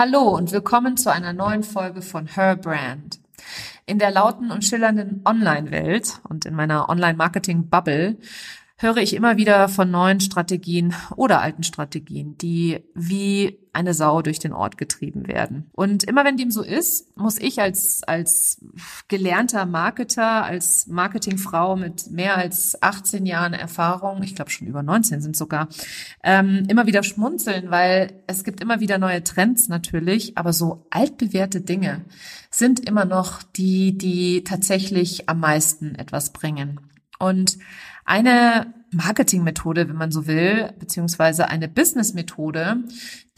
Hallo und willkommen zu einer neuen Folge von Her Brand. In der lauten und schillernden Online-Welt und in meiner Online-Marketing-Bubble höre ich immer wieder von neuen Strategien oder alten Strategien, die wie eine Sau durch den Ort getrieben werden. Und immer wenn dem so ist, muss ich als, als gelernter Marketer, als Marketingfrau mit mehr als 18 Jahren Erfahrung, ich glaube schon über 19 sind sogar, ähm, immer wieder schmunzeln, weil es gibt immer wieder neue Trends natürlich, aber so altbewährte Dinge sind immer noch die, die tatsächlich am meisten etwas bringen. Und eine Marketingmethode, wenn man so will, beziehungsweise eine Businessmethode,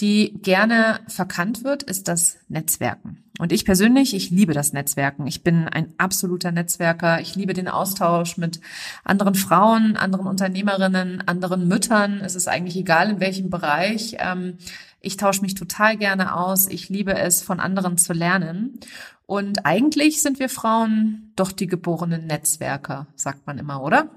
die gerne verkannt wird, ist das Netzwerken. Und ich persönlich, ich liebe das Netzwerken. Ich bin ein absoluter Netzwerker. Ich liebe den Austausch mit anderen Frauen, anderen Unternehmerinnen, anderen Müttern. Es ist eigentlich egal, in welchem Bereich. Ähm, ich tausche mich total gerne aus. Ich liebe es, von anderen zu lernen. Und eigentlich sind wir Frauen doch die geborenen Netzwerker, sagt man immer, oder?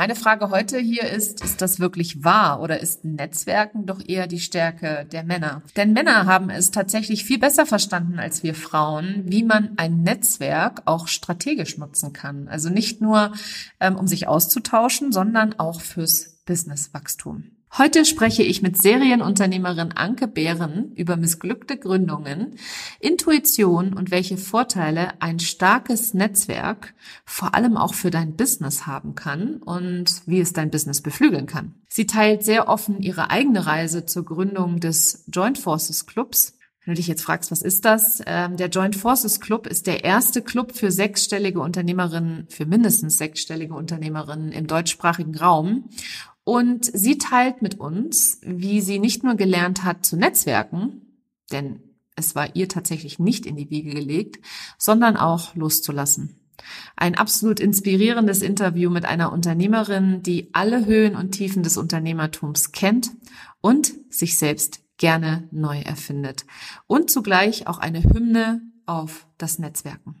Meine Frage heute hier ist, ist das wirklich wahr oder ist Netzwerken doch eher die Stärke der Männer? Denn Männer haben es tatsächlich viel besser verstanden als wir Frauen, wie man ein Netzwerk auch strategisch nutzen kann. Also nicht nur, ähm, um sich auszutauschen, sondern auch fürs Businesswachstum. Heute spreche ich mit Serienunternehmerin Anke Behren über missglückte Gründungen, Intuition und welche Vorteile ein starkes Netzwerk vor allem auch für dein Business haben kann und wie es dein Business beflügeln kann. Sie teilt sehr offen ihre eigene Reise zur Gründung des Joint Forces Clubs, wenn du dich jetzt fragst, was ist das? Ähm, der Joint Forces Club ist der erste Club für sechsstellige Unternehmerinnen, für mindestens sechsstellige Unternehmerinnen im deutschsprachigen Raum. Und sie teilt mit uns, wie sie nicht nur gelernt hat zu netzwerken, denn es war ihr tatsächlich nicht in die Wiege gelegt, sondern auch loszulassen. Ein absolut inspirierendes Interview mit einer Unternehmerin, die alle Höhen und Tiefen des Unternehmertums kennt und sich selbst gerne neu erfindet. Und zugleich auch eine Hymne auf das Netzwerken.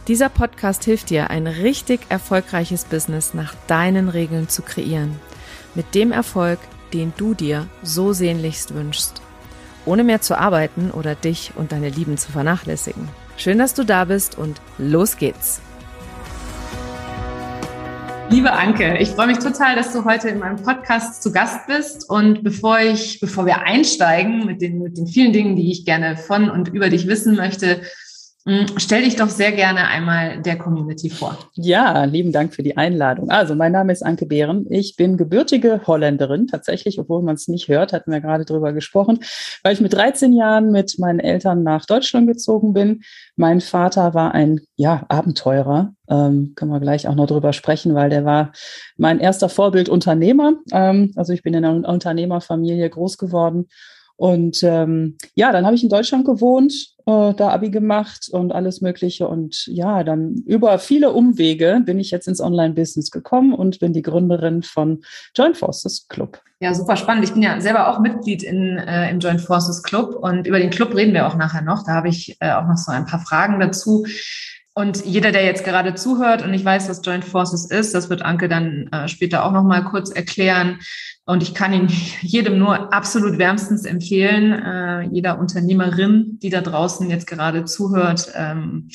Dieser Podcast hilft dir, ein richtig erfolgreiches Business nach deinen Regeln zu kreieren. Mit dem Erfolg, den du dir so sehnlichst wünschst. Ohne mehr zu arbeiten oder dich und deine Lieben zu vernachlässigen. Schön, dass du da bist und los geht's. Liebe Anke, ich freue mich total, dass du heute in meinem Podcast zu Gast bist. Und bevor ich, bevor wir einsteigen mit den, mit den vielen Dingen, die ich gerne von und über dich wissen möchte, stell dich doch sehr gerne einmal der Community vor. Ja, lieben Dank für die Einladung. Also, mein Name ist Anke Behren. Ich bin gebürtige Holländerin, tatsächlich, obwohl man es nicht hört, hatten wir gerade drüber gesprochen, weil ich mit 13 Jahren mit meinen Eltern nach Deutschland gezogen bin. Mein Vater war ein, ja, Abenteurer. Ähm, können wir gleich auch noch drüber sprechen, weil der war mein erster Vorbildunternehmer. Ähm, also, ich bin in einer Unternehmerfamilie groß geworden und ähm, ja, dann habe ich in Deutschland gewohnt, äh, da Abi gemacht und alles Mögliche. Und ja, dann über viele Umwege bin ich jetzt ins Online-Business gekommen und bin die Gründerin von Joint Forces Club. Ja, super spannend. Ich bin ja selber auch Mitglied in, äh, im Joint Forces Club und über den Club reden wir auch nachher noch. Da habe ich äh, auch noch so ein paar Fragen dazu. Und jeder, der jetzt gerade zuhört und ich weiß, was Joint Forces ist, das wird Anke dann äh, später auch noch mal kurz erklären. Und ich kann ihn jedem nur absolut wärmstens empfehlen, äh, jeder Unternehmerin, die da draußen jetzt gerade zuhört. Ähm,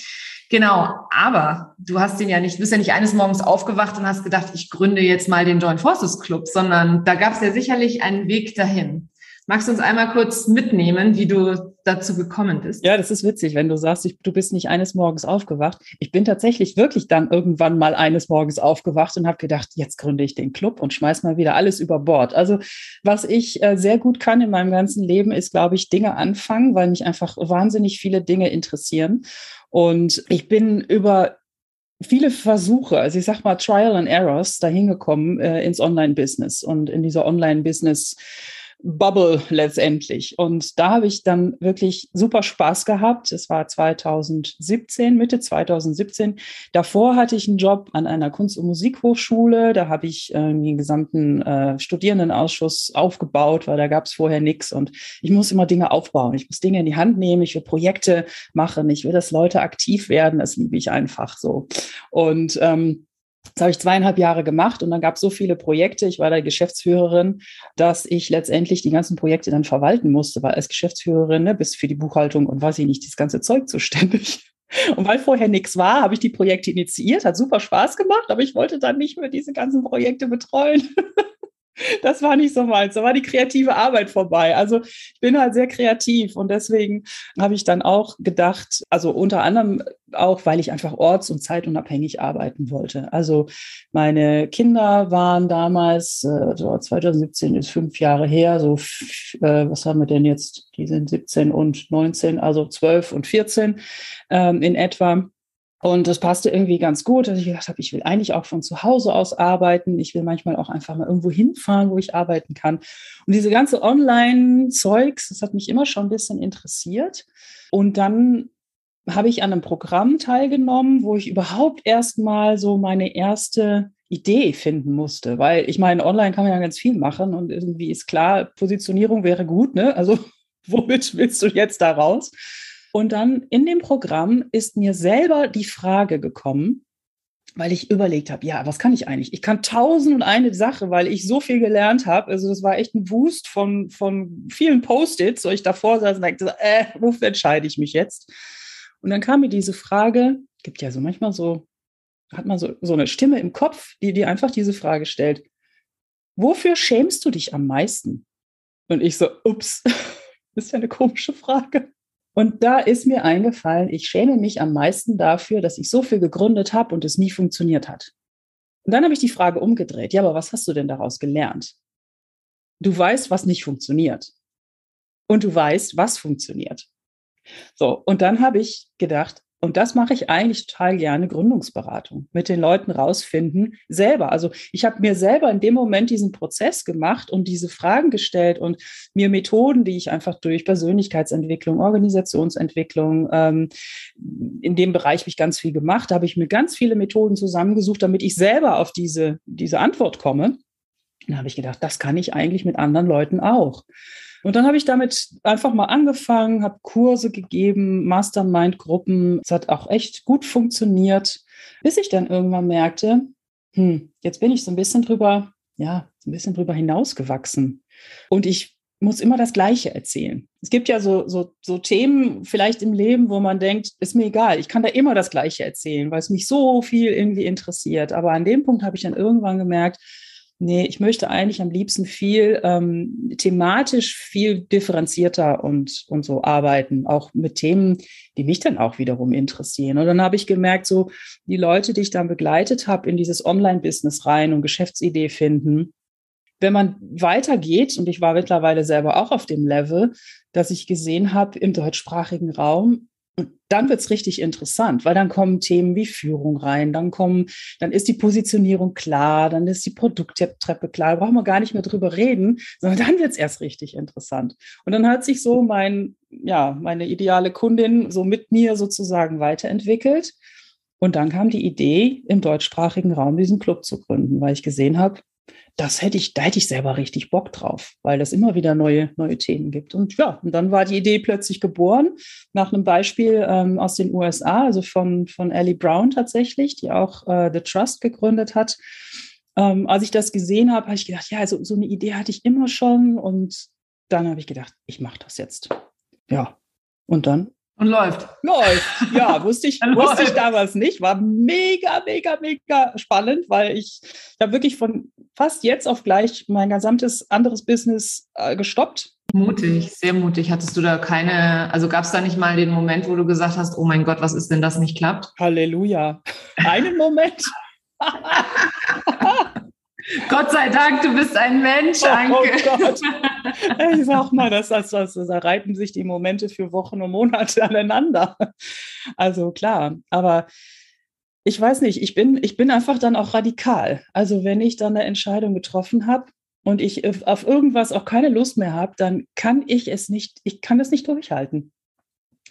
genau, aber du hast den ja nicht, du bist ja nicht eines Morgens aufgewacht und hast gedacht, ich gründe jetzt mal den Joint Forces Club, sondern da gab es ja sicherlich einen Weg dahin. Magst du uns einmal kurz mitnehmen, wie du dazu gekommen bist? Ja, das ist witzig, wenn du sagst, ich, du bist nicht eines Morgens aufgewacht. Ich bin tatsächlich wirklich dann irgendwann mal eines Morgens aufgewacht und habe gedacht, jetzt gründe ich den Club und schmeiß mal wieder alles über Bord. Also was ich äh, sehr gut kann in meinem ganzen Leben, ist, glaube ich, Dinge anfangen, weil mich einfach wahnsinnig viele Dinge interessieren. Und ich bin über viele Versuche, also ich sag mal Trial and Errors, dahin gekommen äh, ins Online-Business und in dieser Online-Business Bubble letztendlich. Und da habe ich dann wirklich super Spaß gehabt. Es war 2017, Mitte 2017. Davor hatte ich einen Job an einer Kunst- und Musikhochschule. Da habe ich äh, den gesamten äh, Studierendenausschuss aufgebaut, weil da gab es vorher nichts. Und ich muss immer Dinge aufbauen. Ich muss Dinge in die Hand nehmen. Ich will Projekte machen. Ich will, dass Leute aktiv werden. Das liebe ich einfach so. Und ähm, das habe ich zweieinhalb Jahre gemacht und dann gab es so viele Projekte. Ich war da Geschäftsführerin, dass ich letztendlich die ganzen Projekte dann verwalten musste, weil als Geschäftsführerin ne, bis für die Buchhaltung und weiß ich nicht, das ganze Zeug zuständig. Und weil vorher nichts war, habe ich die Projekte initiiert, hat super Spaß gemacht, aber ich wollte dann nicht mehr diese ganzen Projekte betreuen. das war nicht so meins. Da war die kreative Arbeit vorbei. Also ich bin halt sehr kreativ und deswegen habe ich dann auch gedacht, also unter anderem auch, weil ich einfach orts- und zeitunabhängig arbeiten wollte. Also meine Kinder waren damals, äh, so 2017 ist fünf Jahre her, so, äh, was haben wir denn jetzt? Die sind 17 und 19, also 12 und 14 ähm, in etwa. Und das passte irgendwie ganz gut, dass ich gedacht habe, ich will eigentlich auch von zu Hause aus arbeiten. Ich will manchmal auch einfach mal irgendwo hinfahren, wo ich arbeiten kann. Und diese ganze Online-Zeugs, das hat mich immer schon ein bisschen interessiert. Und dann habe ich an einem Programm teilgenommen, wo ich überhaupt erst mal so meine erste Idee finden musste, weil ich meine, online kann man ja ganz viel machen und irgendwie ist klar, Positionierung wäre gut, ne? Also womit willst du jetzt da raus? Und dann in dem Programm ist mir selber die Frage gekommen, weil ich überlegt habe, ja, was kann ich eigentlich? Ich kann tausend und eine Sache, weil ich so viel gelernt habe. Also das war echt ein Wust von, von vielen Post-its, wo ich davor saß und dachte, äh, wofür entscheide ich mich jetzt? Und dann kam mir diese Frage, gibt ja so manchmal so, hat man so, so eine Stimme im Kopf, die dir einfach diese Frage stellt. Wofür schämst du dich am meisten? Und ich so, ups, ist ja eine komische Frage. Und da ist mir eingefallen, ich schäme mich am meisten dafür, dass ich so viel gegründet habe und es nie funktioniert hat. Und dann habe ich die Frage umgedreht. Ja, aber was hast du denn daraus gelernt? Du weißt, was nicht funktioniert. Und du weißt, was funktioniert. So, und dann habe ich gedacht, und das mache ich eigentlich total gerne, Gründungsberatung, mit den Leuten rausfinden, selber. Also ich habe mir selber in dem Moment diesen Prozess gemacht und diese Fragen gestellt und mir Methoden, die ich einfach durch Persönlichkeitsentwicklung, Organisationsentwicklung, ähm, in dem Bereich habe ich ganz viel gemacht, da habe ich mir ganz viele Methoden zusammengesucht, damit ich selber auf diese, diese Antwort komme. Dann habe ich gedacht, das kann ich eigentlich mit anderen Leuten auch. Und dann habe ich damit einfach mal angefangen, habe Kurse gegeben, Mastermind-Gruppen. Es hat auch echt gut funktioniert, bis ich dann irgendwann merkte, hm, jetzt bin ich so ein bisschen drüber, ja, so ein bisschen drüber hinausgewachsen. Und ich muss immer das Gleiche erzählen. Es gibt ja so, so, so Themen vielleicht im Leben, wo man denkt, ist mir egal, ich kann da immer das Gleiche erzählen, weil es mich so viel irgendwie interessiert. Aber an dem Punkt habe ich dann irgendwann gemerkt, Nee, ich möchte eigentlich am liebsten viel ähm, thematisch viel differenzierter und, und so arbeiten, auch mit Themen, die mich dann auch wiederum interessieren. Und dann habe ich gemerkt, so die Leute, die ich dann begleitet habe, in dieses Online-Business rein und Geschäftsidee finden, wenn man weitergeht, und ich war mittlerweile selber auch auf dem Level, dass ich gesehen habe, im deutschsprachigen Raum und dann wird's richtig interessant, weil dann kommen Themen wie Führung rein, dann kommen, dann ist die Positionierung klar, dann ist die Produkttreppe klar, da brauchen wir gar nicht mehr drüber reden, sondern dann wird's erst richtig interessant. Und dann hat sich so mein, ja, meine ideale Kundin so mit mir sozusagen weiterentwickelt. Und dann kam die Idee, im deutschsprachigen Raum diesen Club zu gründen, weil ich gesehen habe, das hätte ich, da hätte ich selber richtig Bock drauf, weil es immer wieder neue, neue Themen gibt. Und ja, und dann war die Idee plötzlich geboren, nach einem Beispiel ähm, aus den USA, also von, von Ellie Brown tatsächlich, die auch äh, The Trust gegründet hat. Ähm, als ich das gesehen habe, habe ich gedacht, ja, also so eine Idee hatte ich immer schon. Und dann habe ich gedacht, ich mache das jetzt. Ja. Und dann und läuft. Läuft. Ja, wusste ich, wusste ich damals nicht. War mega, mega, mega spannend, weil ich, ich habe wirklich von fast jetzt auf gleich mein gesamtes anderes Business äh, gestoppt. Mutig, sehr mutig. Hattest du da keine, also gab es da nicht mal den Moment, wo du gesagt hast, oh mein Gott, was ist, wenn das nicht klappt? Halleluja. Einen Moment. Gott sei Dank, du bist ein Mensch, Anke. Oh Gott. Ich sag mal, das, das, das, da reiten sich die Momente für Wochen und Monate aneinander. Also klar, aber ich weiß nicht, ich bin, ich bin einfach dann auch radikal. Also wenn ich dann eine Entscheidung getroffen habe, und ich auf irgendwas auch keine Lust mehr habe, dann kann ich es nicht, ich kann das nicht durchhalten.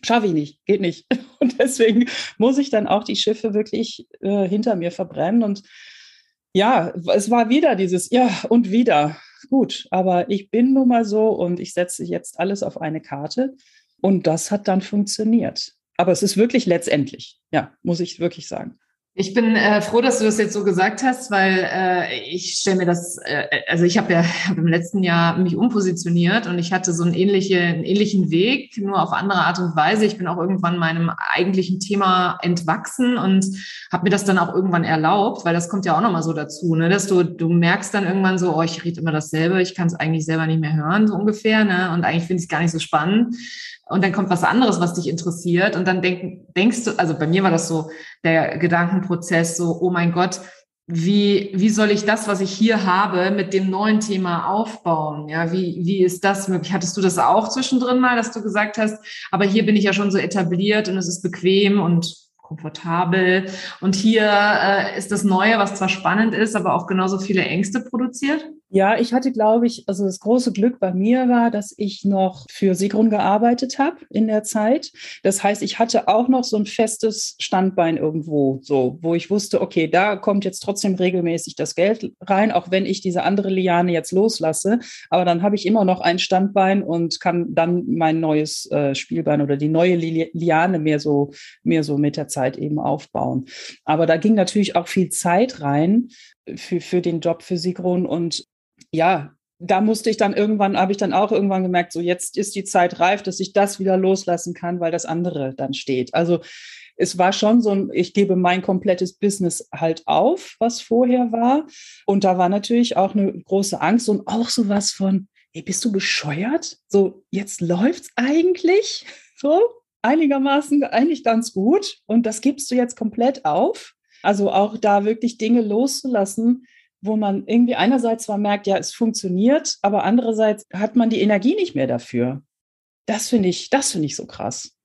Schaffe ich nicht, geht nicht. Und deswegen muss ich dann auch die Schiffe wirklich äh, hinter mir verbrennen. Und ja, es war wieder dieses Ja und wieder. Gut, aber ich bin nun mal so und ich setze jetzt alles auf eine Karte. Und das hat dann funktioniert. Aber es ist wirklich letztendlich, ja, muss ich wirklich sagen. Ich bin äh, froh, dass du das jetzt so gesagt hast, weil äh, ich stelle mir das, äh, also ich habe ja hab im letzten Jahr mich umpositioniert und ich hatte so einen, ähnliche, einen ähnlichen Weg, nur auf andere Art und Weise. Ich bin auch irgendwann meinem eigentlichen Thema entwachsen und habe mir das dann auch irgendwann erlaubt, weil das kommt ja auch nochmal so dazu, ne, dass du, du merkst dann irgendwann so, oh, ich rede immer dasselbe, ich kann es eigentlich selber nicht mehr hören, so ungefähr, ne? Und eigentlich finde ich es gar nicht so spannend und dann kommt was anderes, was dich interessiert und dann denk, denkst du, also bei mir war das so der Gedankenprozess, so, oh mein Gott, wie, wie soll ich das, was ich hier habe, mit dem neuen Thema aufbauen? Ja, wie, wie ist das möglich? Hattest du das auch zwischendrin mal, dass du gesagt hast, aber hier bin ich ja schon so etabliert und es ist bequem und komfortabel und hier äh, ist das Neue, was zwar spannend ist, aber auch genauso viele Ängste produziert? Ja, ich hatte, glaube ich, also das große Glück bei mir war, dass ich noch für Sigrun gearbeitet habe in der Zeit. Das heißt, ich hatte auch noch so ein festes Standbein irgendwo, so, wo ich wusste, okay, da kommt jetzt trotzdem regelmäßig das Geld rein, auch wenn ich diese andere Liane jetzt loslasse. Aber dann habe ich immer noch ein Standbein und kann dann mein neues äh, Spielbein oder die neue Liane mehr so, mehr so mit der Zeit eben aufbauen. Aber da ging natürlich auch viel Zeit rein für, für den Job für Sigrun und ja, da musste ich dann irgendwann, habe ich dann auch irgendwann gemerkt, so jetzt ist die Zeit reif, dass ich das wieder loslassen kann, weil das andere dann steht. Also es war schon so ein, ich gebe mein komplettes Business halt auf, was vorher war. Und da war natürlich auch eine große Angst und auch sowas von, ey, bist du bescheuert? So, jetzt läuft's eigentlich so einigermaßen eigentlich ganz gut und das gibst du jetzt komplett auf. Also auch da wirklich Dinge loszulassen, wo man irgendwie einerseits zwar merkt, ja, es funktioniert, aber andererseits hat man die Energie nicht mehr dafür. Das finde ich, das finde ich so krass.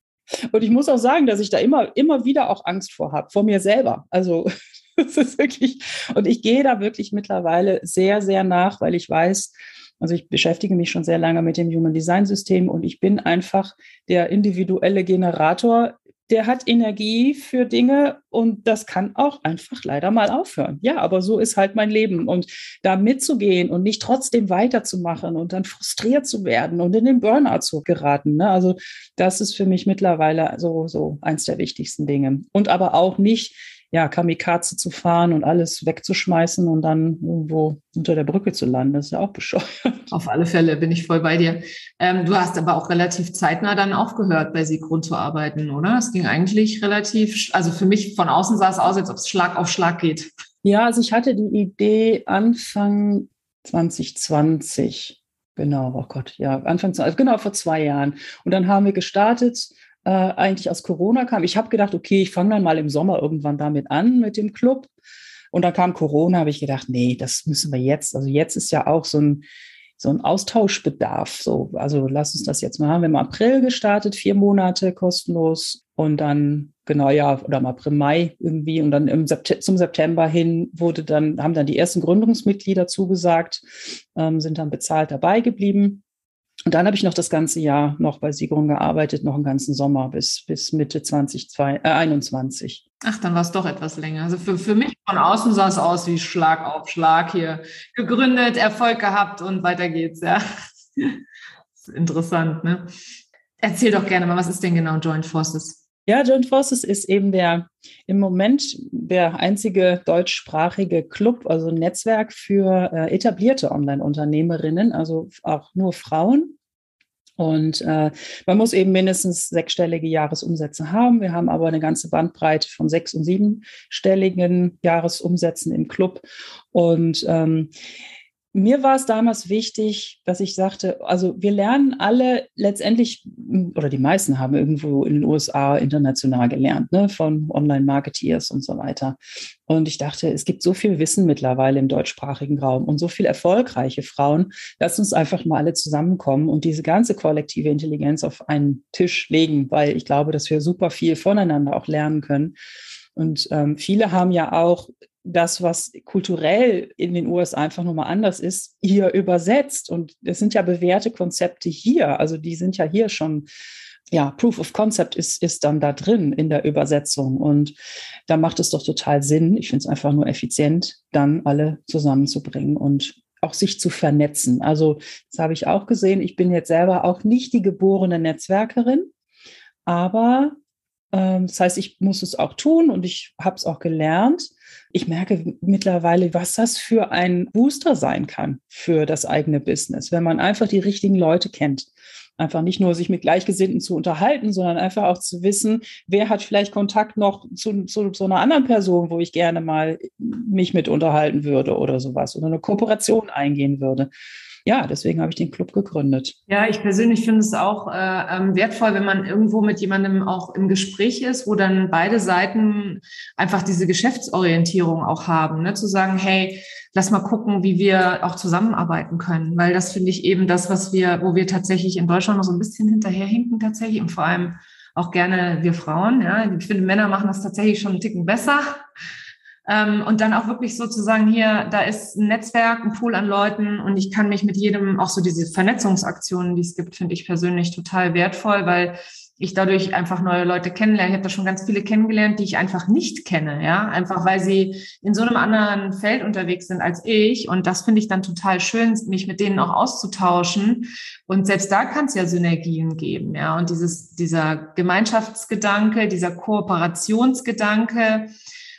Und ich muss auch sagen, dass ich da immer, immer wieder auch Angst vor habe, vor mir selber. Also, das ist wirklich, und ich gehe da wirklich mittlerweile sehr, sehr nach, weil ich weiß, also ich beschäftige mich schon sehr lange mit dem Human Design System und ich bin einfach der individuelle Generator der hat Energie für Dinge und das kann auch einfach leider mal aufhören. Ja, aber so ist halt mein Leben und da mitzugehen und nicht trotzdem weiterzumachen und dann frustriert zu werden und in den Burnout zu geraten. Ne? Also das ist für mich mittlerweile so, so eins der wichtigsten Dinge. Und aber auch nicht ja, Kamikaze zu fahren und alles wegzuschmeißen und dann irgendwo unter der Brücke zu landen. Das ist ja auch bescheuert. Auf alle Fälle bin ich voll bei dir. Ähm, du hast aber auch relativ zeitnah dann aufgehört, bei Sigrun zu arbeiten, oder? Es ging eigentlich relativ, also für mich von außen sah es aus, als ob es Schlag auf Schlag geht. Ja, also ich hatte die Idee Anfang 2020. Genau, oh Gott, ja, Anfang, genau, vor zwei Jahren. Und dann haben wir gestartet äh, eigentlich aus Corona kam. Ich habe gedacht, okay, ich fange dann mal im Sommer irgendwann damit an mit dem Club. Und dann kam Corona, habe ich gedacht, nee, das müssen wir jetzt. Also jetzt ist ja auch so ein, so ein Austauschbedarf. So, also lass uns das jetzt mal haben. Wir haben im April gestartet, vier Monate kostenlos. Und dann, genau, ja, oder im April, Mai irgendwie. Und dann im Sept zum September hin wurde dann, haben dann die ersten Gründungsmitglieder zugesagt, ähm, sind dann bezahlt dabei geblieben. Und dann habe ich noch das ganze Jahr noch bei Sigrun gearbeitet, noch einen ganzen Sommer bis, bis Mitte 2021. Äh, Ach, dann war es doch etwas länger. Also für, für mich von außen sah es aus wie Schlag auf Schlag hier. Gegründet, Erfolg gehabt und weiter geht's, ja. interessant, ne? Erzähl doch gerne mal, was ist denn genau Joint Forces? Ja, Joint Forces ist eben der im Moment der einzige deutschsprachige Club, also Netzwerk für äh, etablierte Online-Unternehmerinnen, also auch nur Frauen. Und äh, man muss eben mindestens sechsstellige Jahresumsätze haben. Wir haben aber eine ganze Bandbreite von sechs- und siebenstelligen Jahresumsätzen im Club. Und ähm, mir war es damals wichtig, dass ich sagte, also wir lernen alle letztendlich, oder die meisten haben irgendwo in den USA international gelernt, ne, von Online-Marketeers und so weiter. Und ich dachte, es gibt so viel Wissen mittlerweile im deutschsprachigen Raum und so viele erfolgreiche Frauen. Lass uns einfach mal alle zusammenkommen und diese ganze kollektive Intelligenz auf einen Tisch legen, weil ich glaube, dass wir super viel voneinander auch lernen können. Und ähm, viele haben ja auch das, was kulturell in den USA einfach nochmal anders ist, hier übersetzt. Und es sind ja bewährte Konzepte hier. Also die sind ja hier schon, ja, Proof of Concept ist, ist dann da drin in der Übersetzung. Und da macht es doch total Sinn. Ich finde es einfach nur effizient, dann alle zusammenzubringen und auch sich zu vernetzen. Also das habe ich auch gesehen. Ich bin jetzt selber auch nicht die geborene Netzwerkerin, aber das heißt, ich muss es auch tun und ich habe es auch gelernt. Ich merke mittlerweile, was das für ein Booster sein kann für das eigene Business, wenn man einfach die richtigen Leute kennt. Einfach nicht nur sich mit Gleichgesinnten zu unterhalten, sondern einfach auch zu wissen, wer hat vielleicht Kontakt noch zu, zu so einer anderen Person, wo ich gerne mal mich mit unterhalten würde oder sowas oder eine Kooperation eingehen würde ja, deswegen habe ich den Club gegründet. Ja, ich persönlich finde es auch äh, ähm, wertvoll, wenn man irgendwo mit jemandem auch im Gespräch ist, wo dann beide Seiten einfach diese Geschäftsorientierung auch haben, ne? zu sagen, hey, lass mal gucken, wie wir auch zusammenarbeiten können, weil das finde ich eben das, was wir, wo wir tatsächlich in Deutschland noch so ein bisschen hinterherhinken tatsächlich und vor allem auch gerne wir Frauen. Ja, ich finde Männer machen das tatsächlich schon einen Ticken besser. Ähm, und dann auch wirklich sozusagen hier, da ist ein Netzwerk, ein Pool an Leuten und ich kann mich mit jedem, auch so diese Vernetzungsaktionen, die es gibt, finde ich persönlich total wertvoll, weil ich dadurch einfach neue Leute kennenlerne. Ich habe da schon ganz viele kennengelernt, die ich einfach nicht kenne, ja, einfach weil sie in so einem anderen Feld unterwegs sind als ich. Und das finde ich dann total schön, mich mit denen auch auszutauschen. Und selbst da kann es ja Synergien geben, ja. Und dieses, dieser Gemeinschaftsgedanke, dieser Kooperationsgedanke,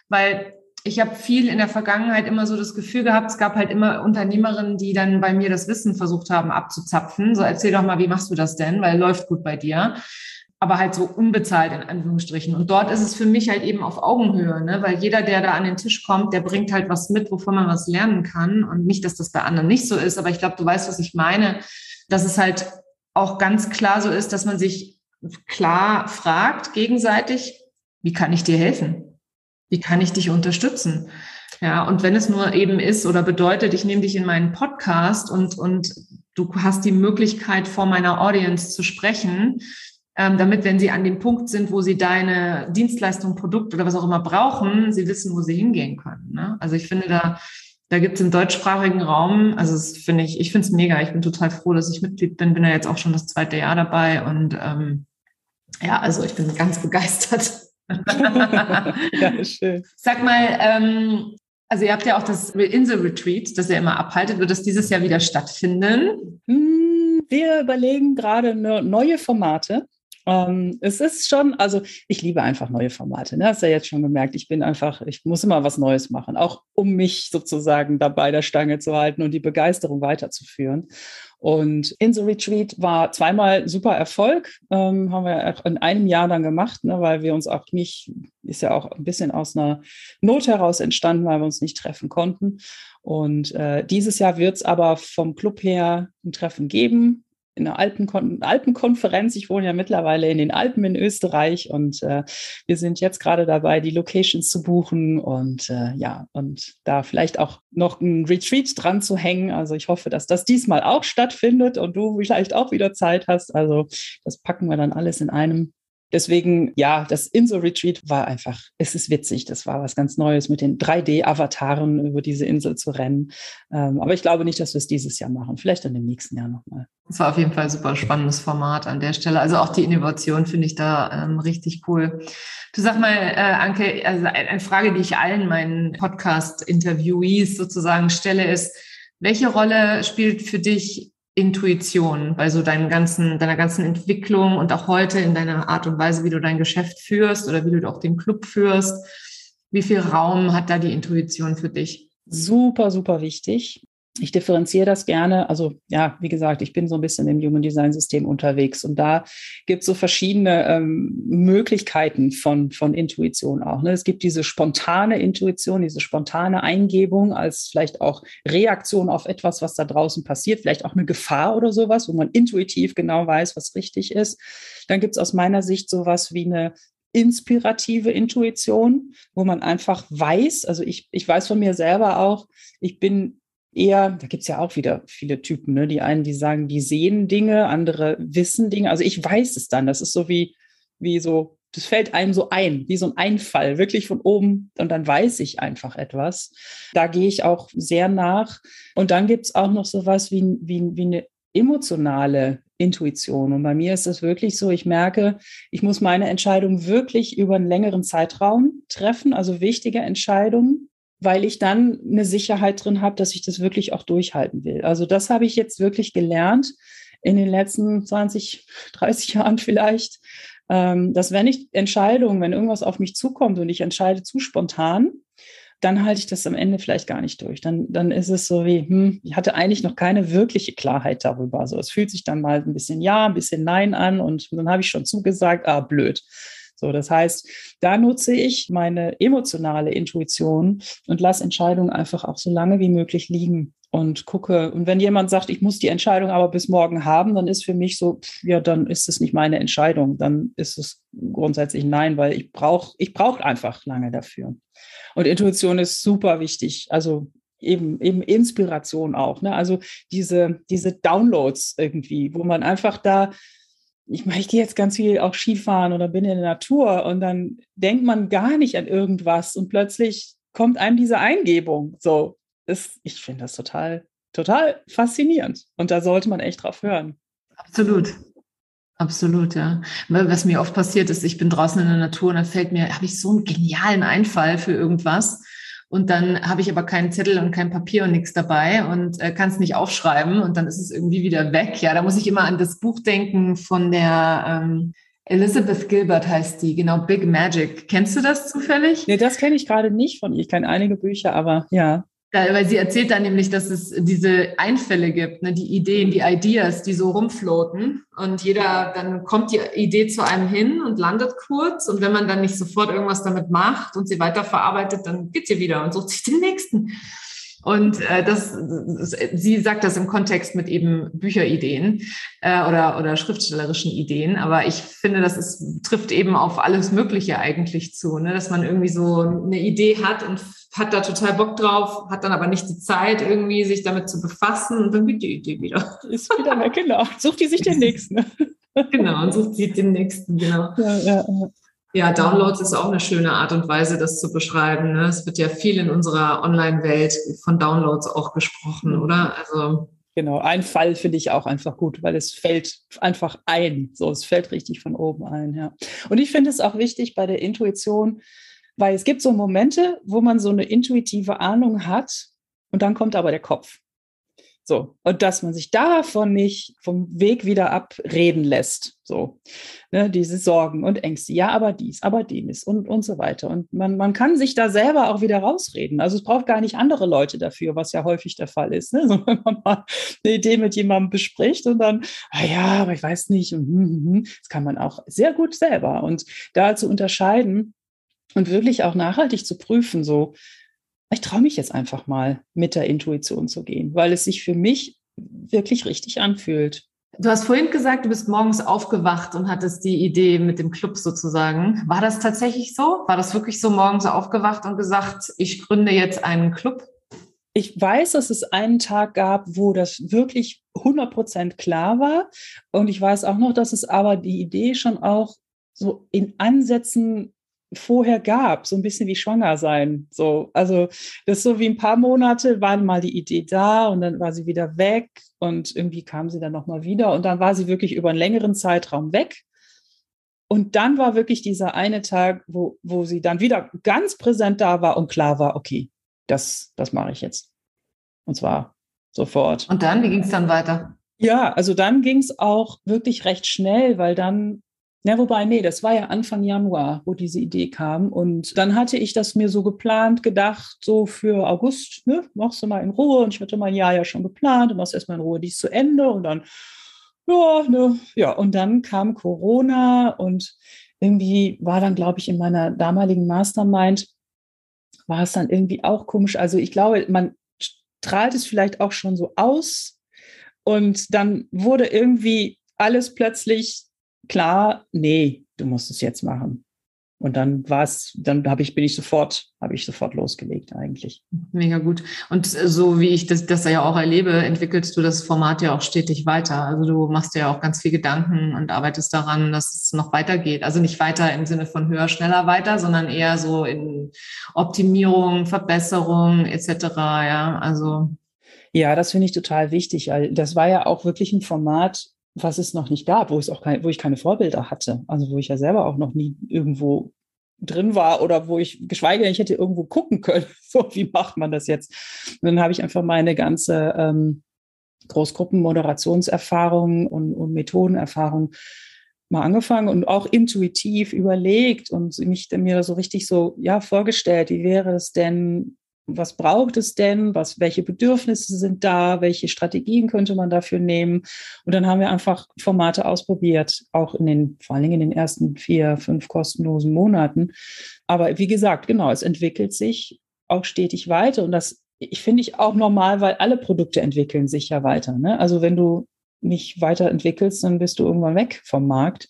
weil ich habe viel in der Vergangenheit immer so das Gefühl gehabt, es gab halt immer Unternehmerinnen, die dann bei mir das Wissen versucht haben abzuzapfen. So erzähl doch mal, wie machst du das denn? Weil läuft gut bei dir. Aber halt so unbezahlt in Anführungsstrichen. Und dort ist es für mich halt eben auf Augenhöhe, ne? weil jeder, der da an den Tisch kommt, der bringt halt was mit, wovon man was lernen kann. Und nicht, dass das bei anderen nicht so ist, aber ich glaube, du weißt, was ich meine, dass es halt auch ganz klar so ist, dass man sich klar fragt gegenseitig, wie kann ich dir helfen? Wie kann ich dich unterstützen? Ja, und wenn es nur eben ist oder bedeutet, ich nehme dich in meinen Podcast und, und du hast die Möglichkeit, vor meiner Audience zu sprechen, ähm, damit, wenn sie an dem Punkt sind, wo sie deine Dienstleistung, Produkt oder was auch immer brauchen, sie wissen, wo sie hingehen können. Ne? Also ich finde, da, da gibt es im deutschsprachigen Raum, also das finde ich, ich finde es mega. Ich bin total froh, dass ich Mitglied bin, bin ja jetzt auch schon das zweite Jahr dabei und ähm, ja, also ich bin ganz begeistert. ja, schön. Sag mal, ähm, also ihr habt ja auch das Insel-Retreat, das ihr immer abhaltet. Wird das dieses Jahr wieder stattfinden? Hm, wir überlegen gerade neue Formate. Ähm, es ist schon, also ich liebe einfach neue Formate. Ne? Hast du ja jetzt schon gemerkt. Ich bin einfach, ich muss immer was Neues machen, auch um mich sozusagen dabei der Stange zu halten und die Begeisterung weiterzuführen. Und Insel Retreat war zweimal super Erfolg, ähm, haben wir auch in einem Jahr dann gemacht, ne, weil wir uns auch nicht, ist ja auch ein bisschen aus einer Not heraus entstanden, weil wir uns nicht treffen konnten. Und äh, dieses Jahr wird es aber vom Club her ein Treffen geben in einer Alpenkon Alpenkonferenz. Ich wohne ja mittlerweile in den Alpen in Österreich und äh, wir sind jetzt gerade dabei, die Locations zu buchen und äh, ja, und da vielleicht auch noch ein Retreat dran zu hängen. Also ich hoffe, dass das diesmal auch stattfindet und du vielleicht auch wieder Zeit hast. Also das packen wir dann alles in einem Deswegen, ja, das Insel-Retreat war einfach, es ist witzig. Das war was ganz Neues mit den 3D-Avataren über diese Insel zu rennen. Ähm, aber ich glaube nicht, dass wir es dieses Jahr machen. Vielleicht dann im nächsten Jahr nochmal. Das war auf jeden Fall ein super spannendes Format an der Stelle. Also auch die Innovation finde ich da ähm, richtig cool. Du sag mal, äh, Anke, also eine Frage, die ich allen meinen Podcast-Interviewees sozusagen stelle, ist, welche Rolle spielt für dich Intuition bei so deinen ganzen, deiner ganzen Entwicklung und auch heute in deiner Art und Weise, wie du dein Geschäft führst oder wie du auch den Club führst? Wie viel Raum hat da die Intuition für dich? Super, super wichtig. Ich differenziere das gerne. Also ja, wie gesagt, ich bin so ein bisschen im Human Design System unterwegs und da gibt es so verschiedene ähm, Möglichkeiten von, von Intuition auch. Ne? Es gibt diese spontane Intuition, diese spontane Eingebung als vielleicht auch Reaktion auf etwas, was da draußen passiert, vielleicht auch eine Gefahr oder sowas, wo man intuitiv genau weiß, was richtig ist. Dann gibt es aus meiner Sicht sowas wie eine inspirative Intuition, wo man einfach weiß, also ich, ich weiß von mir selber auch, ich bin eher, da gibt's ja auch wieder viele Typen, ne? Die einen, die sagen, die sehen Dinge, andere wissen Dinge. Also ich weiß es dann. Das ist so wie, wie so das fällt einem so ein, wie so ein Einfall, wirklich von oben. Und dann weiß ich einfach etwas. Da gehe ich auch sehr nach. Und dann gibt es auch noch so was wie, wie, wie eine emotionale Intuition. Und bei mir ist es wirklich so, ich merke, ich muss meine Entscheidung wirklich über einen längeren Zeitraum treffen, also wichtige Entscheidungen, weil ich dann eine Sicherheit drin habe, dass ich das wirklich auch durchhalten will. Also das habe ich jetzt wirklich gelernt in den letzten 20, 30 Jahren vielleicht, ähm, dass wenn ich Entscheidungen, wenn irgendwas auf mich zukommt und ich entscheide zu spontan, dann halte ich das am Ende vielleicht gar nicht durch. Dann, dann ist es so wie, hm, ich hatte eigentlich noch keine wirkliche Klarheit darüber. Also es fühlt sich dann mal ein bisschen Ja, ein bisschen Nein an und dann habe ich schon zugesagt, ah, blöd. So, das heißt, da nutze ich meine emotionale Intuition und lasse Entscheidungen einfach auch so lange wie möglich liegen und gucke. Und wenn jemand sagt, ich muss die Entscheidung aber bis morgen haben, dann ist für mich so, ja, dann ist es nicht meine Entscheidung. Dann ist es grundsätzlich nein, weil ich brauche, ich brauche einfach lange dafür. Und Intuition ist super wichtig. Also eben, eben Inspiration auch. Ne? Also diese, diese Downloads irgendwie, wo man einfach da, ich meine, ich gehe jetzt ganz viel auch Skifahren oder bin in der Natur und dann denkt man gar nicht an irgendwas und plötzlich kommt einem diese Eingebung. So, ist, ich finde das total, total faszinierend. Und da sollte man echt drauf hören. Absolut. Absolut, ja. Was mir oft passiert ist, ich bin draußen in der Natur und dann fällt mir, habe ich so einen genialen Einfall für irgendwas. Und dann habe ich aber keinen Zettel und kein Papier und nichts dabei und äh, kann es nicht aufschreiben und dann ist es irgendwie wieder weg. Ja, da muss ich immer an das Buch denken von der ähm, Elizabeth Gilbert heißt die, genau, Big Magic. Kennst du das zufällig? Nee, das kenne ich gerade nicht von ihr. Ich kenne einige Bücher, aber ja. Weil sie erzählt dann nämlich, dass es diese Einfälle gibt, ne, die Ideen, die Ideas, die so rumfloten. Und jeder, dann kommt die Idee zu einem hin und landet kurz. Und wenn man dann nicht sofort irgendwas damit macht und sie weiterverarbeitet, dann geht sie wieder und sucht sich den nächsten. Und äh, das, sie sagt das im Kontext mit eben Bücherideen äh, oder, oder schriftstellerischen Ideen. Aber ich finde, das ist, trifft eben auf alles Mögliche eigentlich zu, ne? dass man irgendwie so eine Idee hat und hat da total Bock drauf, hat dann aber nicht die Zeit, irgendwie sich damit zu befassen und dann geht die Idee wieder. Ist wieder weg, genau. Sucht die sich den nächsten. genau, und sucht sie den nächsten, genau. Ja, ja, ja. Ja, Downloads ist auch eine schöne Art und Weise, das zu beschreiben. Ne? Es wird ja viel in unserer Online-Welt von Downloads auch gesprochen, mhm. oder? Also Genau, ein Fall finde ich auch einfach gut, weil es fällt einfach ein. So, es fällt richtig von oben ein, ja. Und ich finde es auch wichtig bei der Intuition, weil es gibt so Momente, wo man so eine intuitive Ahnung hat und dann kommt aber der Kopf. So, und dass man sich davon nicht vom Weg wieder abreden lässt. So, ne, diese Sorgen und Ängste. Ja, aber dies, aber jenes und, und so weiter. Und man, man kann sich da selber auch wieder rausreden. Also es braucht gar nicht andere Leute dafür, was ja häufig der Fall ist. Ne? So, wenn man mal eine Idee mit jemandem bespricht und dann, ah ja, aber ich weiß nicht. Und, hm, hm, hm, das kann man auch sehr gut selber. Und da zu unterscheiden und wirklich auch nachhaltig zu prüfen, so, ich traue mich jetzt einfach mal mit der Intuition zu gehen, weil es sich für mich wirklich richtig anfühlt. Du hast vorhin gesagt, du bist morgens aufgewacht und hattest die Idee mit dem Club sozusagen. War das tatsächlich so? War das wirklich so morgens aufgewacht und gesagt, ich gründe jetzt einen Club? Ich weiß, dass es einen Tag gab, wo das wirklich 100 Prozent klar war. Und ich weiß auch noch, dass es aber die Idee schon auch so in Ansätzen vorher gab, so ein bisschen wie schwanger sein. So, also das ist so wie ein paar Monate waren mal die Idee da und dann war sie wieder weg und irgendwie kam sie dann nochmal wieder und dann war sie wirklich über einen längeren Zeitraum weg. Und dann war wirklich dieser eine Tag, wo, wo sie dann wieder ganz präsent da war und klar war, okay, das, das mache ich jetzt. Und zwar sofort. Und dann, wie ging es dann weiter? Ja, also dann ging es auch wirklich recht schnell, weil dann ja, wobei, nee, das war ja Anfang Januar, wo diese Idee kam. Und dann hatte ich das mir so geplant, gedacht, so für August, ne, machst du mal in Ruhe. Und ich hatte mein Jahr ja schon geplant und machst erstmal in Ruhe dies zu Ende. Und dann, ja, ne, ja, und dann kam Corona und irgendwie war dann, glaube ich, in meiner damaligen Mastermind, war es dann irgendwie auch komisch. Also ich glaube, man strahlt es vielleicht auch schon so aus. Und dann wurde irgendwie alles plötzlich klar, nee, du musst es jetzt machen. Und dann war es, dann habe ich, bin ich sofort, habe ich sofort losgelegt eigentlich. Mega gut. Und so wie ich das, das ja auch erlebe, entwickelst du das Format ja auch stetig weiter. Also du machst dir ja auch ganz viel Gedanken und arbeitest daran, dass es noch weitergeht. Also nicht weiter im Sinne von höher, schneller weiter, sondern eher so in Optimierung, Verbesserung etc. Ja, also. Ja, das finde ich total wichtig. Das war ja auch wirklich ein Format, was es noch nicht gab, wo es auch kein, wo ich keine Vorbilder hatte, also wo ich ja selber auch noch nie irgendwo drin war oder wo ich, geschweige denn, ich hätte irgendwo gucken können, so wie macht man das jetzt? Und dann habe ich einfach meine ganze ähm, Großgruppenmoderationserfahrung und, und Methodenerfahrung mal angefangen und auch intuitiv überlegt und mich mir so richtig so ja vorgestellt, wie wäre es denn, was braucht es denn, was, welche Bedürfnisse sind da, welche Strategien könnte man dafür nehmen. Und dann haben wir einfach Formate ausprobiert, auch in den, vor allen Dingen in den ersten vier, fünf kostenlosen Monaten. Aber wie gesagt, genau, es entwickelt sich auch stetig weiter. Und das ich finde ich auch normal, weil alle Produkte entwickeln sich ja weiter. Ne? Also wenn du nicht weiterentwickelst, dann bist du irgendwann weg vom Markt.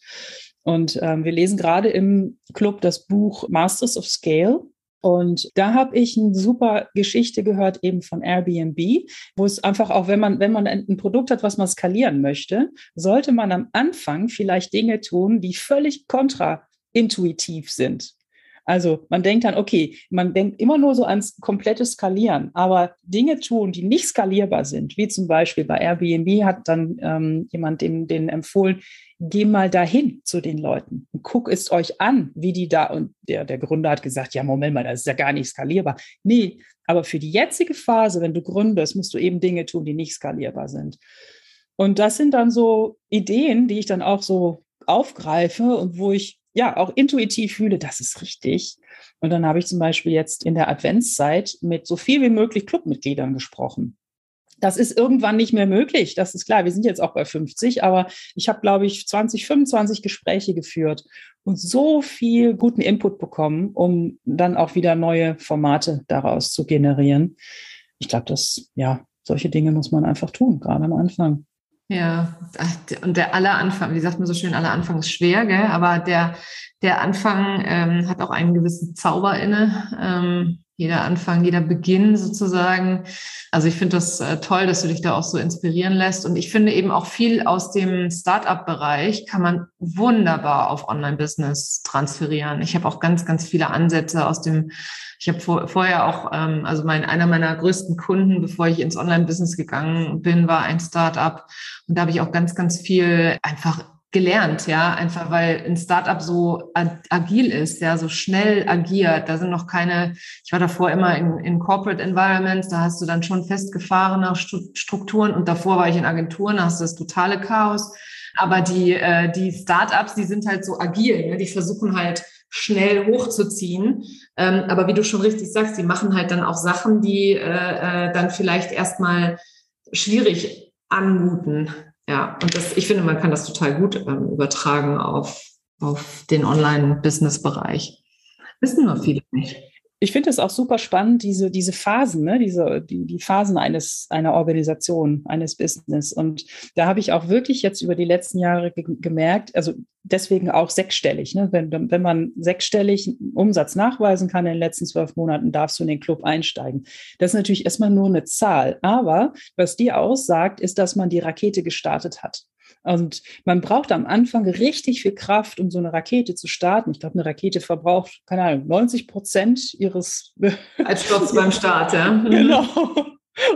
Und ähm, wir lesen gerade im Club das Buch Masters of Scale und da habe ich eine super Geschichte gehört eben von Airbnb, wo es einfach auch, wenn man, wenn man ein Produkt hat, was man skalieren möchte, sollte man am Anfang vielleicht Dinge tun, die völlig kontraintuitiv sind. Also man denkt dann, okay, man denkt immer nur so ans komplette Skalieren, aber Dinge tun, die nicht skalierbar sind, wie zum Beispiel bei Airbnb hat dann ähm, jemand den, den empfohlen, geh mal dahin zu den Leuten und guck es euch an, wie die da, und der, der Gründer hat gesagt, ja, Moment mal, das ist ja gar nicht skalierbar. Nee, aber für die jetzige Phase, wenn du gründest, musst du eben Dinge tun, die nicht skalierbar sind. Und das sind dann so Ideen, die ich dann auch so aufgreife und wo ich ja auch intuitiv fühle, das ist richtig. Und dann habe ich zum Beispiel jetzt in der Adventszeit mit so viel wie möglich Clubmitgliedern gesprochen. Das ist irgendwann nicht mehr möglich. Das ist klar. Wir sind jetzt auch bei 50, aber ich habe, glaube ich, 20, 25 Gespräche geführt und so viel guten Input bekommen, um dann auch wieder neue Formate daraus zu generieren. Ich glaube, das, ja, solche Dinge muss man einfach tun, gerade am Anfang. Ja, und der aller Anfang, wie sagt man so schön, aller Anfang ist schwer, gell? aber der, der Anfang ähm, hat auch einen gewissen Zauber inne. Ähm, jeder Anfang, jeder Beginn sozusagen. Also ich finde das äh, toll, dass du dich da auch so inspirieren lässt. Und ich finde eben auch viel aus dem Startup-Bereich kann man wunderbar auf Online-Business transferieren. Ich habe auch ganz, ganz viele Ansätze aus dem, ich habe vor, vorher auch, ähm, also mein, einer meiner größten Kunden, bevor ich ins Online-Business gegangen bin, war ein Startup. Und da habe ich auch ganz, ganz viel einfach gelernt, ja, einfach weil ein Startup so agil ist, ja, so schnell agiert. Da sind noch keine, ich war davor immer in, in Corporate Environments, da hast du dann schon festgefahrene Strukturen und davor war ich in Agenturen, da hast du das totale Chaos. Aber die, äh, die Startups, die sind halt so agil, ne? die versuchen halt schnell hochzuziehen. Ähm, aber wie du schon richtig sagst, die machen halt dann auch Sachen, die äh, äh, dann vielleicht erstmal schwierig anmuten. Ja, und das, ich finde, man kann das total gut ähm, übertragen auf, auf den Online-Business-Bereich. Wissen nur viele nicht. Ich finde es auch super spannend, diese, diese Phasen, ne? diese, die, die Phasen eines, einer Organisation, eines Business. Und da habe ich auch wirklich jetzt über die letzten Jahre ge gemerkt, also deswegen auch sechsstellig. Ne? Wenn, wenn man sechsstellig Umsatz nachweisen kann in den letzten zwölf Monaten, darfst du in den Club einsteigen. Das ist natürlich erstmal nur eine Zahl. Aber was die aussagt, ist, dass man die Rakete gestartet hat. Und man braucht am Anfang richtig viel Kraft, um so eine Rakete zu starten. Ich glaube, eine Rakete verbraucht, keine Ahnung, 90 Prozent ihres. Als Sturz beim Start, ja. Mhm. Genau.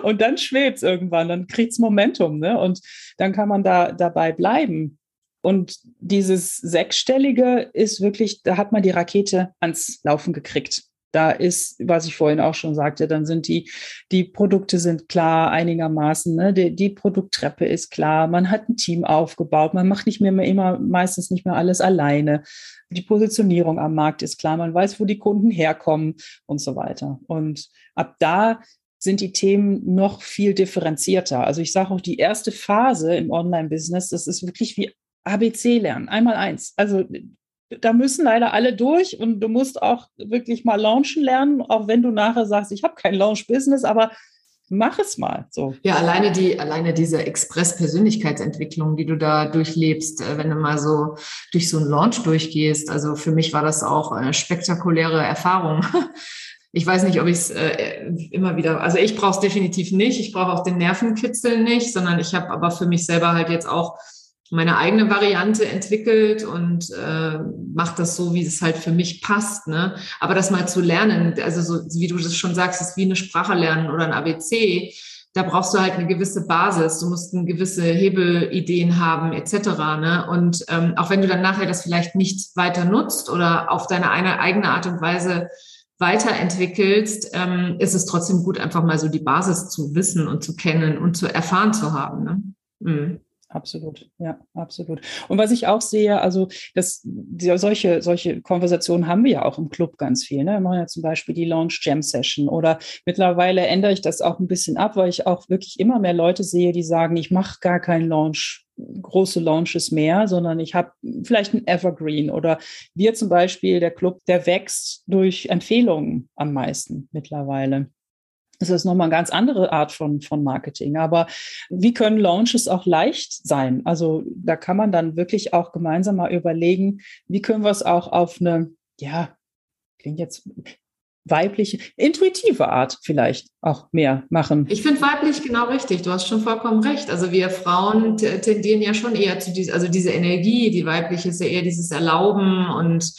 Und dann schwebt es irgendwann, dann kriegt es Momentum, ne? Und dann kann man da dabei bleiben. Und dieses Sechsstellige ist wirklich, da hat man die Rakete ans Laufen gekriegt. Da ist, was ich vorhin auch schon sagte, dann sind die, die Produkte sind klar einigermaßen, ne? die, die Produkttreppe ist klar, man hat ein Team aufgebaut, man macht nicht mehr, mehr immer, meistens nicht mehr alles alleine. Die Positionierung am Markt ist klar, man weiß, wo die Kunden herkommen und so weiter. Und ab da sind die Themen noch viel differenzierter. Also ich sage auch, die erste Phase im Online-Business, das ist wirklich wie ABC lernen, einmal eins. Also da müssen leider alle durch und du musst auch wirklich mal launchen lernen, auch wenn du nachher sagst, ich habe kein Launch-Business, aber mach es mal. So. Ja, alleine die, alleine diese Express-Persönlichkeitsentwicklung, die du da durchlebst, äh, wenn du mal so durch so einen Launch durchgehst. Also für mich war das auch eine spektakuläre Erfahrung. Ich weiß nicht, ob ich es äh, immer wieder, also ich brauche es definitiv nicht. Ich brauche auch den Nervenkitzel nicht, sondern ich habe aber für mich selber halt jetzt auch meine eigene Variante entwickelt und äh, mache das so, wie es halt für mich passt. Ne? Aber das mal zu lernen, also so wie du das schon sagst, ist wie eine Sprache lernen oder ein ABC. Da brauchst du halt eine gewisse Basis. Du musst eine gewisse Hebelideen haben etc. Ne? Und ähm, auch wenn du dann nachher das vielleicht nicht weiter nutzt oder auf deine eine, eigene Art und Weise weiterentwickelst, ähm, ist es trotzdem gut, einfach mal so die Basis zu wissen und zu kennen und zu erfahren zu haben. Ne? Mhm. Absolut, ja, absolut. Und was ich auch sehe, also das, die, solche, solche Konversationen haben wir ja auch im Club ganz viel. Ne? Wir machen ja zum Beispiel die Launch Jam Session oder mittlerweile ändere ich das auch ein bisschen ab, weil ich auch wirklich immer mehr Leute sehe, die sagen, ich mache gar keinen Launch große Launches mehr, sondern ich habe vielleicht ein Evergreen oder wir zum Beispiel, der Club, der wächst durch Empfehlungen am meisten mittlerweile. Das ist nochmal eine ganz andere Art von, von Marketing. Aber wie können Launches auch leicht sein? Also da kann man dann wirklich auch gemeinsam mal überlegen, wie können wir es auch auf eine, ja, klingt jetzt weibliche, intuitive Art vielleicht auch mehr machen. Ich finde weiblich genau richtig. Du hast schon vollkommen recht. Also wir Frauen tendieren ja schon eher zu dieser, also diese Energie, die weibliche ist ja eher dieses Erlauben und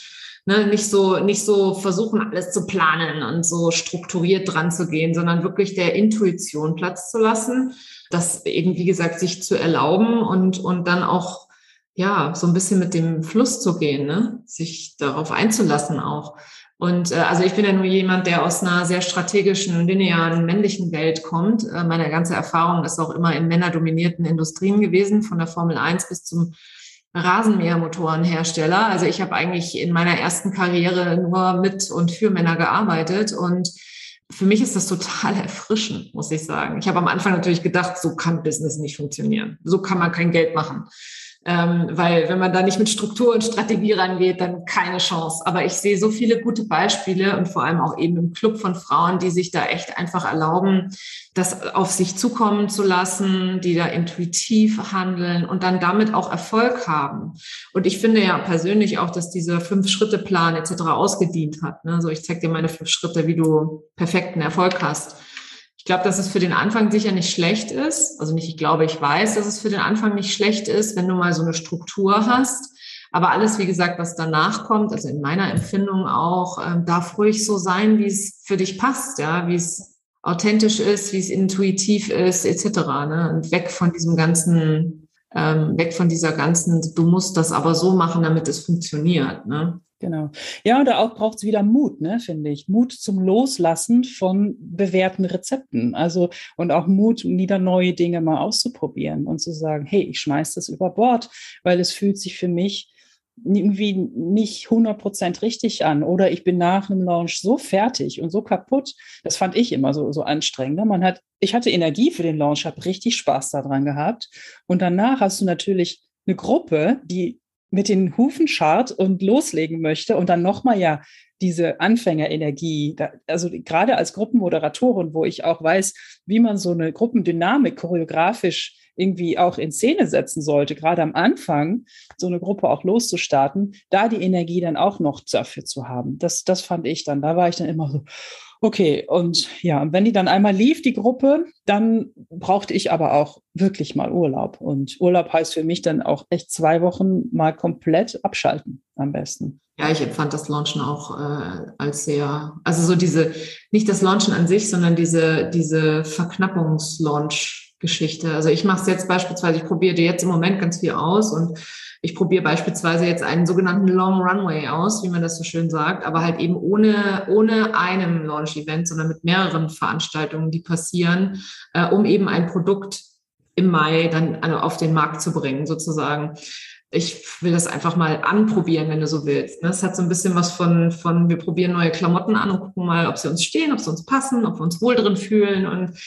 ne, nicht so, nicht so versuchen, alles zu planen und so strukturiert dran zu gehen, sondern wirklich der Intuition Platz zu lassen, das eben, wie gesagt, sich zu erlauben und, und dann auch, ja, so ein bisschen mit dem Fluss zu gehen, ne, sich darauf einzulassen auch. Und äh, also ich bin ja nur jemand, der aus einer sehr strategischen, linearen, männlichen Welt kommt. Äh, meine ganze Erfahrung ist auch immer in männerdominierten Industrien gewesen, von der Formel 1 bis zum Rasenmähermotorenhersteller. Also ich habe eigentlich in meiner ersten Karriere nur mit und für Männer gearbeitet und für mich ist das total erfrischend, muss ich sagen. Ich habe am Anfang natürlich gedacht, so kann Business nicht funktionieren. So kann man kein Geld machen. Ähm, weil wenn man da nicht mit Struktur und Strategie rangeht, dann keine Chance. Aber ich sehe so viele gute Beispiele und vor allem auch eben im Club von Frauen, die sich da echt einfach erlauben, das auf sich zukommen zu lassen, die da intuitiv handeln und dann damit auch Erfolg haben. Und ich finde ja persönlich auch, dass dieser Fünf-Schritte-Plan etc. ausgedient hat. Ne? So, ich zeige dir meine fünf Schritte, wie du perfekten Erfolg hast. Ich glaube, dass es für den Anfang sicher nicht schlecht ist. Also nicht, ich glaube, ich weiß, dass es für den Anfang nicht schlecht ist, wenn du mal so eine Struktur hast. Aber alles, wie gesagt, was danach kommt, also in meiner Empfindung auch, ähm, darf ruhig so sein, wie es für dich passt, ja, wie es authentisch ist, wie es intuitiv ist, etc. Ne? Und weg von diesem ganzen, ähm, weg von dieser ganzen, du musst das aber so machen, damit es funktioniert. Ne? Genau. Ja, und auch braucht es wieder Mut, ne, finde ich. Mut zum Loslassen von bewährten Rezepten. Also und auch Mut, wieder neue Dinge mal auszuprobieren und zu sagen, hey, ich schmeiß das über Bord, weil es fühlt sich für mich irgendwie nicht 100% richtig an oder ich bin nach einem Launch so fertig und so kaputt. Das fand ich immer so, so anstrengend. Ne? Man hat, ich hatte Energie für den Launch, habe richtig Spaß daran gehabt und danach hast du natürlich eine Gruppe, die mit den Hufen scharrt und loslegen möchte und dann nochmal ja diese Anfängerenergie, also gerade als Gruppenmoderatorin, wo ich auch weiß, wie man so eine Gruppendynamik choreografisch irgendwie auch in Szene setzen sollte, gerade am Anfang so eine Gruppe auch loszustarten, da die Energie dann auch noch dafür zu haben. Das, das fand ich dann, da war ich dann immer so, Okay, und ja, wenn die dann einmal lief, die Gruppe, dann brauchte ich aber auch wirklich mal Urlaub. Und Urlaub heißt für mich dann auch echt zwei Wochen mal komplett abschalten am besten. Ja, ich empfand das Launchen auch äh, als sehr, also so diese, nicht das Launchen an sich, sondern diese, diese Verknappungslaunch-Geschichte. Also ich mache es jetzt beispielsweise, ich probiere jetzt im Moment ganz viel aus und ich probiere beispielsweise jetzt einen sogenannten Long Runway aus, wie man das so schön sagt, aber halt eben ohne, ohne einem Launch-Event, sondern mit mehreren Veranstaltungen, die passieren, äh, um eben ein Produkt im Mai dann auf den Markt zu bringen, sozusagen ich will das einfach mal anprobieren, wenn du so willst. Es hat so ein bisschen was von, von, wir probieren neue Klamotten an und gucken mal, ob sie uns stehen, ob sie uns passen, ob wir uns wohl drin fühlen. Und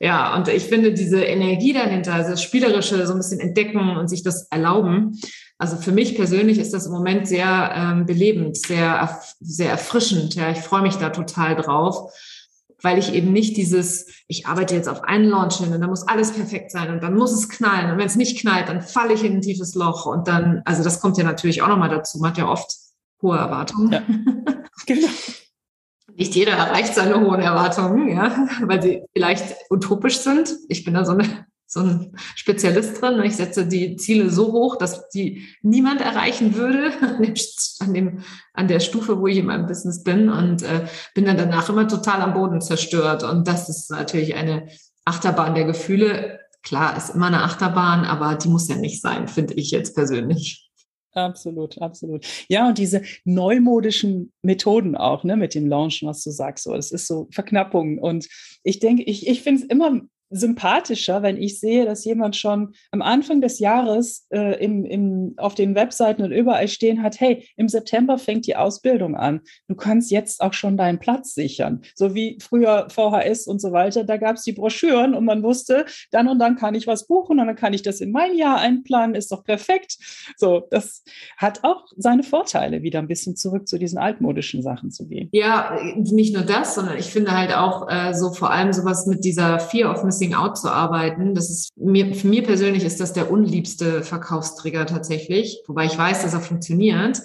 ja, und ich finde diese Energie dahinter, also das Spielerische, so ein bisschen entdecken und sich das erlauben. Also für mich persönlich ist das im Moment sehr ähm, belebend, sehr, sehr erfrischend. Ja, ich freue mich da total drauf. Weil ich eben nicht dieses, ich arbeite jetzt auf einen Launch hin und dann muss alles perfekt sein und dann muss es knallen und wenn es nicht knallt, dann falle ich in ein tiefes Loch und dann, also das kommt ja natürlich auch nochmal dazu, man hat ja oft hohe Erwartungen. Ja. genau. Nicht jeder erreicht seine hohen Erwartungen, ja, weil sie vielleicht utopisch sind. Ich bin da so eine so ein Spezialist drin. Ich setze die Ziele so hoch, dass die niemand erreichen würde an, dem, an der Stufe, wo ich in meinem Business bin und äh, bin dann danach immer total am Boden zerstört. Und das ist natürlich eine Achterbahn der Gefühle. Klar, ist immer eine Achterbahn, aber die muss ja nicht sein, finde ich jetzt persönlich. Absolut, absolut. Ja, und diese neumodischen Methoden auch, ne, mit dem Launchen, was du sagst, so, es ist so Verknappung. Und ich denke, ich, ich finde es immer sympathischer, wenn ich sehe, dass jemand schon am Anfang des Jahres äh, im, im, auf den Webseiten und überall stehen hat, hey, im September fängt die Ausbildung an. Du kannst jetzt auch schon deinen Platz sichern. So wie früher VHS und so weiter, da gab es die Broschüren und man wusste, dann und dann kann ich was buchen und dann kann ich das in mein Jahr einplanen, ist doch perfekt. So, das hat auch seine Vorteile, wieder ein bisschen zurück zu diesen altmodischen Sachen zu gehen. Ja, nicht nur das, sondern ich finde halt auch äh, so vor allem sowas mit dieser Fear of Missing Out zu arbeiten. Das ist mir, für mir persönlich ist das der unliebste Verkaufstrigger tatsächlich, wobei ich weiß, dass er funktioniert.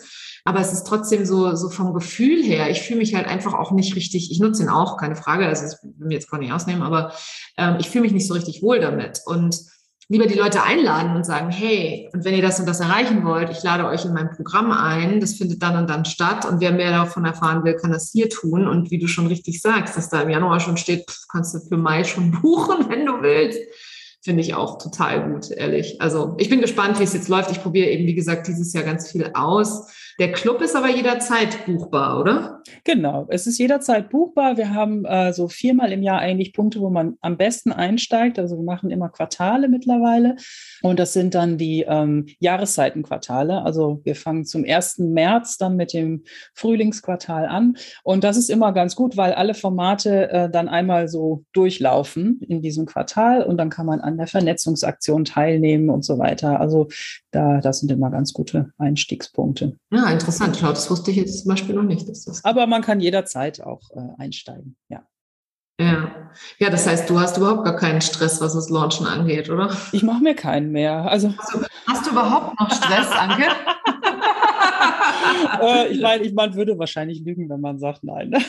Aber es ist trotzdem so, so vom Gefühl her, ich fühle mich halt einfach auch nicht richtig, ich nutze ihn auch, keine Frage, also das will mir jetzt gar nicht ausnehmen, aber ähm, ich fühle mich nicht so richtig wohl damit. Und lieber die Leute einladen und sagen, hey, und wenn ihr das und das erreichen wollt, ich lade euch in mein Programm ein, das findet dann und dann statt. Und wer mehr davon erfahren will, kann das hier tun. Und wie du schon richtig sagst, dass da im Januar schon steht, kannst du für Mai schon buchen, wenn du willst, finde ich auch total gut, ehrlich. Also ich bin gespannt, wie es jetzt läuft. Ich probiere eben, wie gesagt, dieses Jahr ganz viel aus der Club ist aber jederzeit buchbar, oder? Genau, es ist jederzeit buchbar. Wir haben äh, so viermal im Jahr eigentlich Punkte, wo man am besten einsteigt. Also wir machen immer Quartale mittlerweile. Und das sind dann die ähm, Jahreszeitenquartale. Also wir fangen zum 1. März dann mit dem Frühlingsquartal an. Und das ist immer ganz gut, weil alle Formate äh, dann einmal so durchlaufen in diesem Quartal und dann kann man an der Vernetzungsaktion teilnehmen und so weiter. Also da, das sind immer ganz gute Einstiegspunkte. Ja, interessant. Schau, das wusste ich jetzt zum Beispiel noch nicht. Dass das Aber man kann jederzeit auch äh, einsteigen, ja. Ja. ja, das heißt, du hast überhaupt gar keinen Stress, was das Launchen angeht, oder? Ich mache mir keinen mehr. Also hast, du, hast du überhaupt noch Stress, Anke? äh, ich meine, ich, man würde wahrscheinlich lügen, wenn man sagt nein.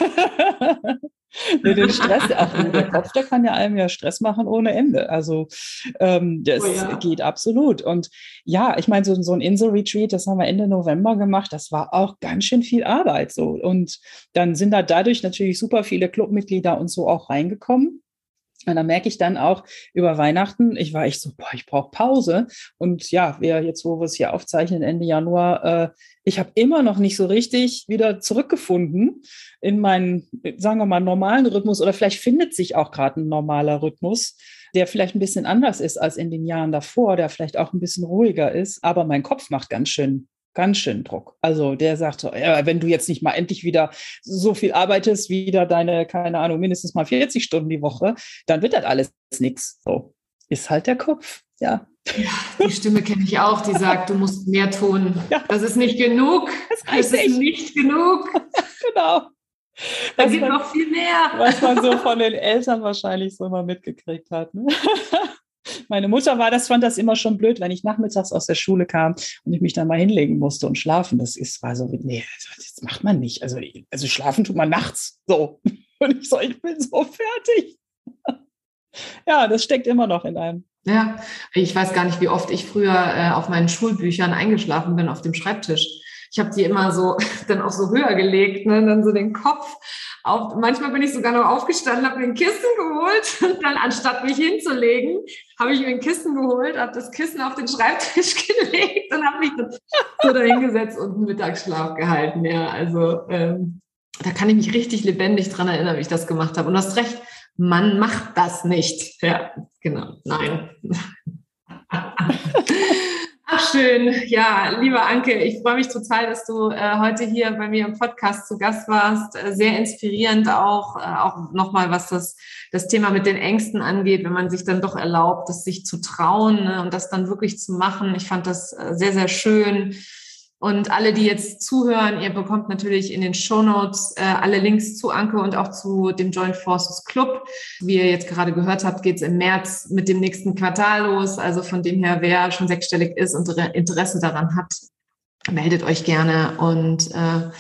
nee, den Stress, ach, der Kopf, der kann ja einem ja Stress machen ohne Ende. Also ähm, das oh ja. geht absolut. Und ja, ich meine, so, so ein Insel-Retreat, das haben wir Ende November gemacht, das war auch ganz schön viel Arbeit so. Und dann sind da dadurch natürlich super viele Clubmitglieder und so auch reingekommen. Und da merke ich dann auch über Weihnachten, ich war echt so, boah, ich brauche Pause. Und ja, wir jetzt, wo wir es hier aufzeichnen, Ende Januar, äh, ich habe immer noch nicht so richtig wieder zurückgefunden in meinen, sagen wir mal, normalen Rhythmus. Oder vielleicht findet sich auch gerade ein normaler Rhythmus, der vielleicht ein bisschen anders ist als in den Jahren davor, der vielleicht auch ein bisschen ruhiger ist. Aber mein Kopf macht ganz schön ganz schön Druck. Also der sagt so, ja, wenn du jetzt nicht mal endlich wieder so viel arbeitest, wieder deine, keine Ahnung, mindestens mal 40 Stunden die Woche, dann wird das alles nichts. So ist halt der Kopf, ja. Ja, die Stimme kenne ich auch, die sagt, du musst mehr tun. Ja. Das ist nicht genug. Das, das ist nicht genug. genau. Da gibt noch viel mehr. Was man so von den Eltern wahrscheinlich so mal mitgekriegt hat. Ne? Meine Mutter war das, fand das immer schon blöd, wenn ich nachmittags aus der Schule kam und ich mich dann mal hinlegen musste und schlafen. Das ist, war so, nee, das macht man nicht. Also, also schlafen tut man nachts. So. Und ich so, ich bin so fertig. Ja, das steckt immer noch in einem. Ja, ich weiß gar nicht, wie oft ich früher äh, auf meinen Schulbüchern eingeschlafen bin auf dem Schreibtisch. Ich habe die immer so dann auch so höher gelegt, ne, dann so den Kopf auf, manchmal bin ich sogar noch aufgestanden, habe mir ein Kissen geholt und dann anstatt mich hinzulegen, habe ich mir ein Kissen geholt, habe das Kissen auf den Schreibtisch gelegt und habe mich so dahingesetzt und einen Mittagsschlaf gehalten. Ja, also ähm, da kann ich mich richtig lebendig dran erinnern, wie ich das gemacht habe. Und du hast recht, man macht das nicht. Ja, genau. Nein. Ach schön, ja, liebe Anke, ich freue mich total, dass du äh, heute hier bei mir im Podcast zu Gast warst. Äh, sehr inspirierend auch, äh, auch nochmal, was das, das Thema mit den Ängsten angeht, wenn man sich dann doch erlaubt, das sich zu trauen ne, und das dann wirklich zu machen. Ich fand das äh, sehr, sehr schön Und alle, die jetzt zuhören, ihr bekommt natürlich in den Show Notes äh, alle Links zu Anke und auch zu dem Joint Forces Club. Wie ihr jetzt gerade gehört habt, geht es im März mit dem nächsten Quartal los. Also von dem her, wer schon sechsstellig ist und Interesse daran hat, meldet euch gerne. Und äh,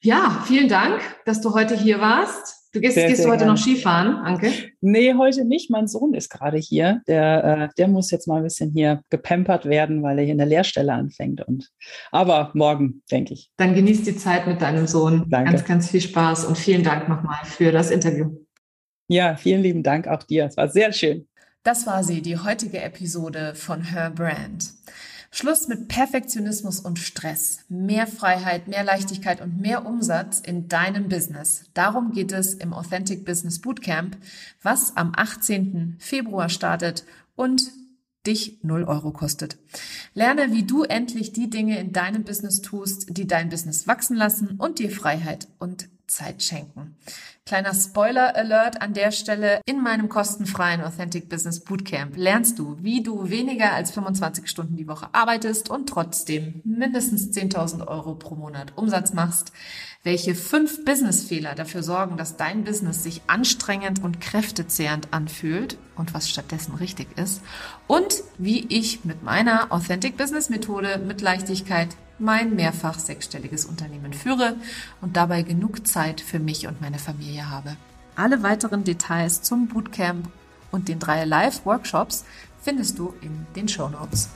ja, vielen Dank, dass du heute hier warst. Du gehst, sehr, gehst sehr du heute gerne. noch Skifahren, Anke? Nee, heute nicht. Mein Sohn ist gerade hier. Der, äh, der muss jetzt mal ein bisschen hier gepampert werden, weil er hier eine Lehrstelle anfängt. Und, aber morgen, denke ich. Dann genieß die Zeit mit deinem Sohn. Danke. Ganz, ganz viel Spaß und vielen Dank nochmal für das Interview. Ja, vielen lieben Dank auch dir. Es war sehr schön. Das war sie, die heutige Episode von Her Brand. Schluss mit Perfektionismus und Stress. Mehr Freiheit, mehr Leichtigkeit und mehr Umsatz in deinem Business. Darum geht es im Authentic Business Bootcamp, was am 18. Februar startet und dich 0 Euro kostet. Lerne, wie du endlich die Dinge in deinem Business tust, die dein Business wachsen lassen und dir Freiheit und Zeit schenken. Kleiner Spoiler Alert an der Stelle. In meinem kostenfreien Authentic Business Bootcamp lernst du, wie du weniger als 25 Stunden die Woche arbeitest und trotzdem mindestens 10.000 Euro pro Monat Umsatz machst, welche fünf Businessfehler dafür sorgen, dass dein Business sich anstrengend und kräftezehrend anfühlt und was stattdessen richtig ist und wie ich mit meiner Authentic Business Methode mit Leichtigkeit mein mehrfach sechsstelliges Unternehmen führe und dabei genug Zeit für mich und meine Familie habe. Alle weiteren Details zum Bootcamp und den drei Live-Workshops findest du in den Show Notes.